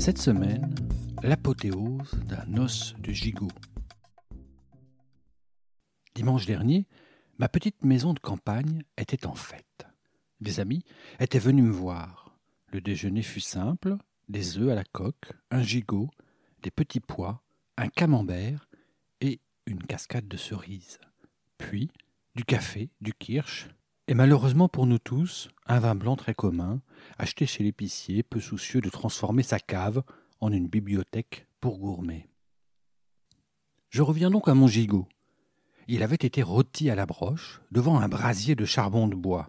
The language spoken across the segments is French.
Cette semaine, l'apothéose d'un os de gigot. Dimanche dernier, ma petite maison de campagne était en fête. Des amis étaient venus me voir. Le déjeuner fut simple, des œufs à la coque, un gigot, des petits pois, un camembert et une cascade de cerises. Puis du café, du kirsch, et malheureusement pour nous tous, un vin blanc très commun, acheté chez l'épicier, peu soucieux de transformer sa cave en une bibliothèque pour gourmets. Je reviens donc à mon gigot. Il avait été rôti à la broche, devant un brasier de charbon de bois.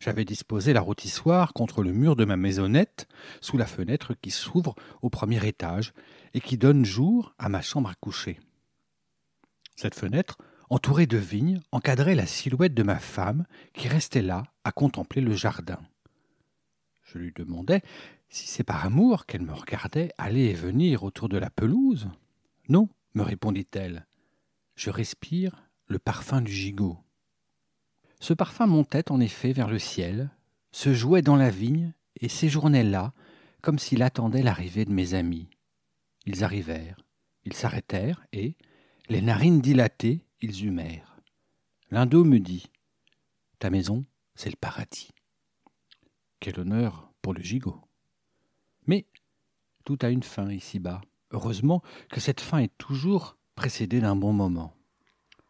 J'avais disposé la rôtissoire contre le mur de ma maisonnette, sous la fenêtre qui s'ouvre au premier étage et qui donne jour à ma chambre à coucher. Cette fenêtre, entourée de vignes, encadrait la silhouette de ma femme qui restait là à contempler le jardin. Je lui demandais si c'est par amour qu'elle me regardait aller et venir autour de la pelouse. Non, me répondit-elle. Je respire le parfum du gigot. Ce parfum montait en effet vers le ciel, se jouait dans la vigne et séjournait là, comme s'il attendait l'arrivée de mes amis. Ils arrivèrent, ils s'arrêtèrent et, les narines dilatées, ils humèrent. L'un d'eux me dit Ta maison, c'est le paradis. Quel honneur pour le gigot. Mais tout a une fin ici-bas. Heureusement que cette fin est toujours précédée d'un bon moment.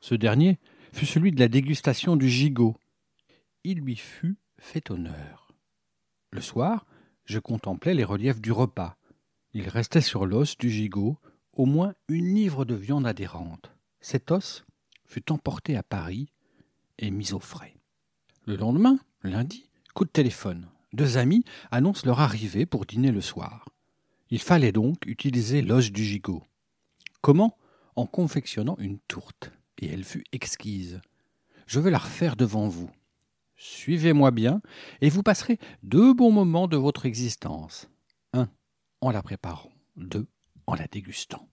Ce dernier fut celui de la dégustation du gigot. Il lui fut fait honneur. Le soir, je contemplais les reliefs du repas. Il restait sur l'os du gigot au moins une livre de viande adhérente. Cet os fut emporté à Paris et mis au frais. Le lendemain, lundi, coup de téléphone. Deux amis annoncent leur arrivée pour dîner le soir. Il fallait donc utiliser l'os du gigot. Comment? En confectionnant une tourte, et elle fut exquise. Je vais la refaire devant vous. Suivez-moi bien, et vous passerez deux bons moments de votre existence. Un, en la préparant. Deux, en la dégustant.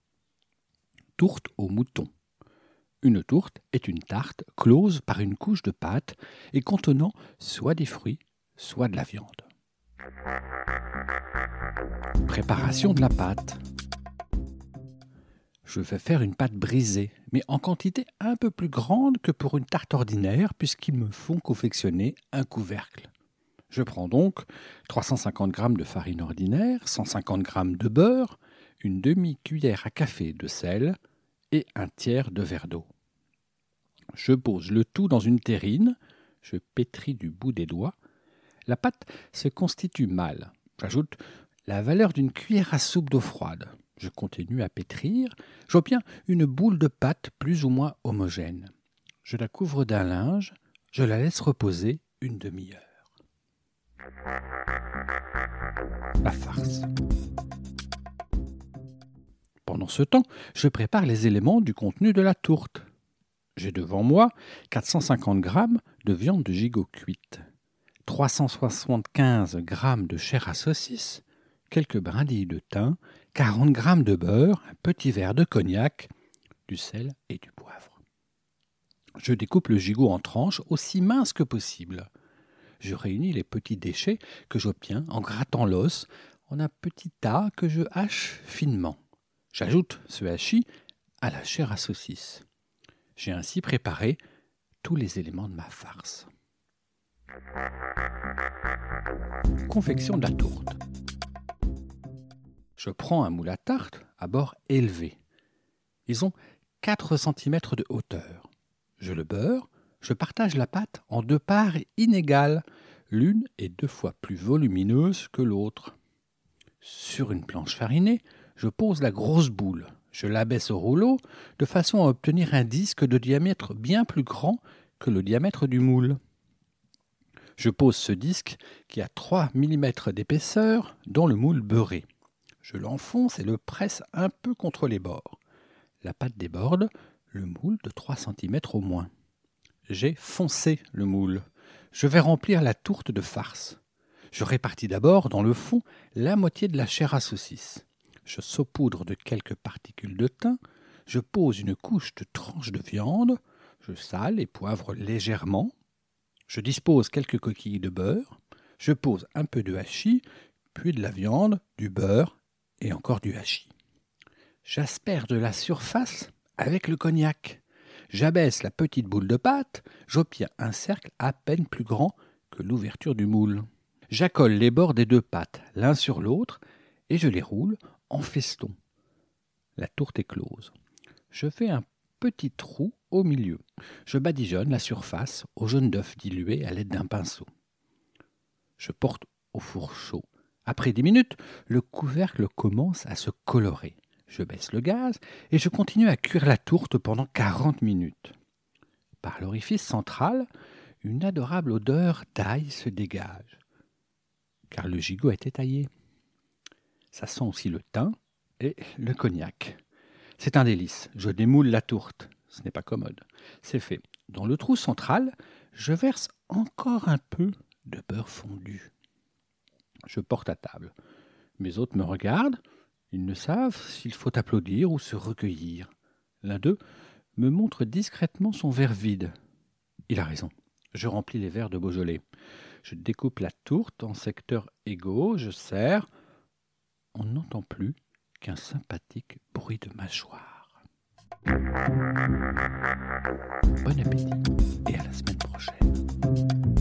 Tourte au mouton. Une tourte est une tarte close par une couche de pâte et contenant soit des fruits, soit de la viande. Préparation de la pâte. Je vais faire une pâte brisée, mais en quantité un peu plus grande que pour une tarte ordinaire, puisqu'ils me font confectionner un couvercle. Je prends donc 350 g de farine ordinaire, 150 g de beurre, une demi-cuillère à café de sel et un tiers de verre d'eau. Je pose le tout dans une terrine, je pétris du bout des doigts la pâte se constitue mal. J'ajoute la valeur d'une cuillère à soupe d'eau froide. Je continue à pétrir. J'obtiens une boule de pâte plus ou moins homogène. Je la couvre d'un linge. Je la laisse reposer une demi-heure. La farce. Pendant ce temps, je prépare les éléments du contenu de la tourte. J'ai devant moi 450 g de viande de gigot cuite, 375 g de chair à saucisse, quelques brindilles de thym, 40 g de beurre, un petit verre de cognac, du sel et du poivre. Je découpe le gigot en tranches aussi minces que possible. Je réunis les petits déchets que j'obtiens en grattant l'os en un petit tas que je hache finement. J'ajoute ce hachis à la chair à saucisse. J'ai ainsi préparé tous les éléments de ma farce. Confection de la tourte. Je prends un moule à tarte à bord élevé. Ils ont 4 cm de hauteur. Je le beurre, je partage la pâte en deux parts inégales. L'une est deux fois plus volumineuse que l'autre. Sur une planche farinée, je pose la grosse boule. Je l'abaisse au rouleau de façon à obtenir un disque de diamètre bien plus grand que le diamètre du moule. Je pose ce disque qui a 3 mm d'épaisseur dans le moule beurré. Je l'enfonce et le presse un peu contre les bords. La pâte déborde, le moule de 3 cm au moins. J'ai foncé le moule. Je vais remplir la tourte de farce. Je répartis d'abord dans le fond la moitié de la chair à saucisse. Je saupoudre de quelques particules de thym. Je pose une couche de tranches de viande. Je sale et poivre légèrement. Je dispose quelques coquilles de beurre. Je pose un peu de hachis, puis de la viande, du beurre et encore du hachis. J'aspère de la surface avec le cognac. J'abaisse la petite boule de pâte, j'obtiens un cercle à peine plus grand que l'ouverture du moule. J'accole les bords des deux pâtes l'un sur l'autre et je les roule en feston. La tourte est close. Je fais un petit trou au milieu. Je badigeonne la surface au jaune d'œuf dilué à l'aide d'un pinceau. Je porte au four chaud. Après dix minutes, le couvercle commence à se colorer. Je baisse le gaz et je continue à cuire la tourte pendant quarante minutes. Par l'orifice central, une adorable odeur d'ail se dégage car le gigot était taillé. Ça sent aussi le thym et le cognac. C'est un délice. Je démoule la tourte. Ce n'est pas commode. C'est fait. Dans le trou central, je verse encore un peu de beurre fondu. Je porte à table. Mes hôtes me regardent. Ils ne savent s'il faut applaudir ou se recueillir. L'un d'eux me montre discrètement son verre vide. Il a raison. Je remplis les verres de Beaujolais. Je découpe la tourte en secteurs égaux, je serre. On n'entend plus qu'un sympathique bruit de mâchoire. Bon appétit et à la semaine prochaine.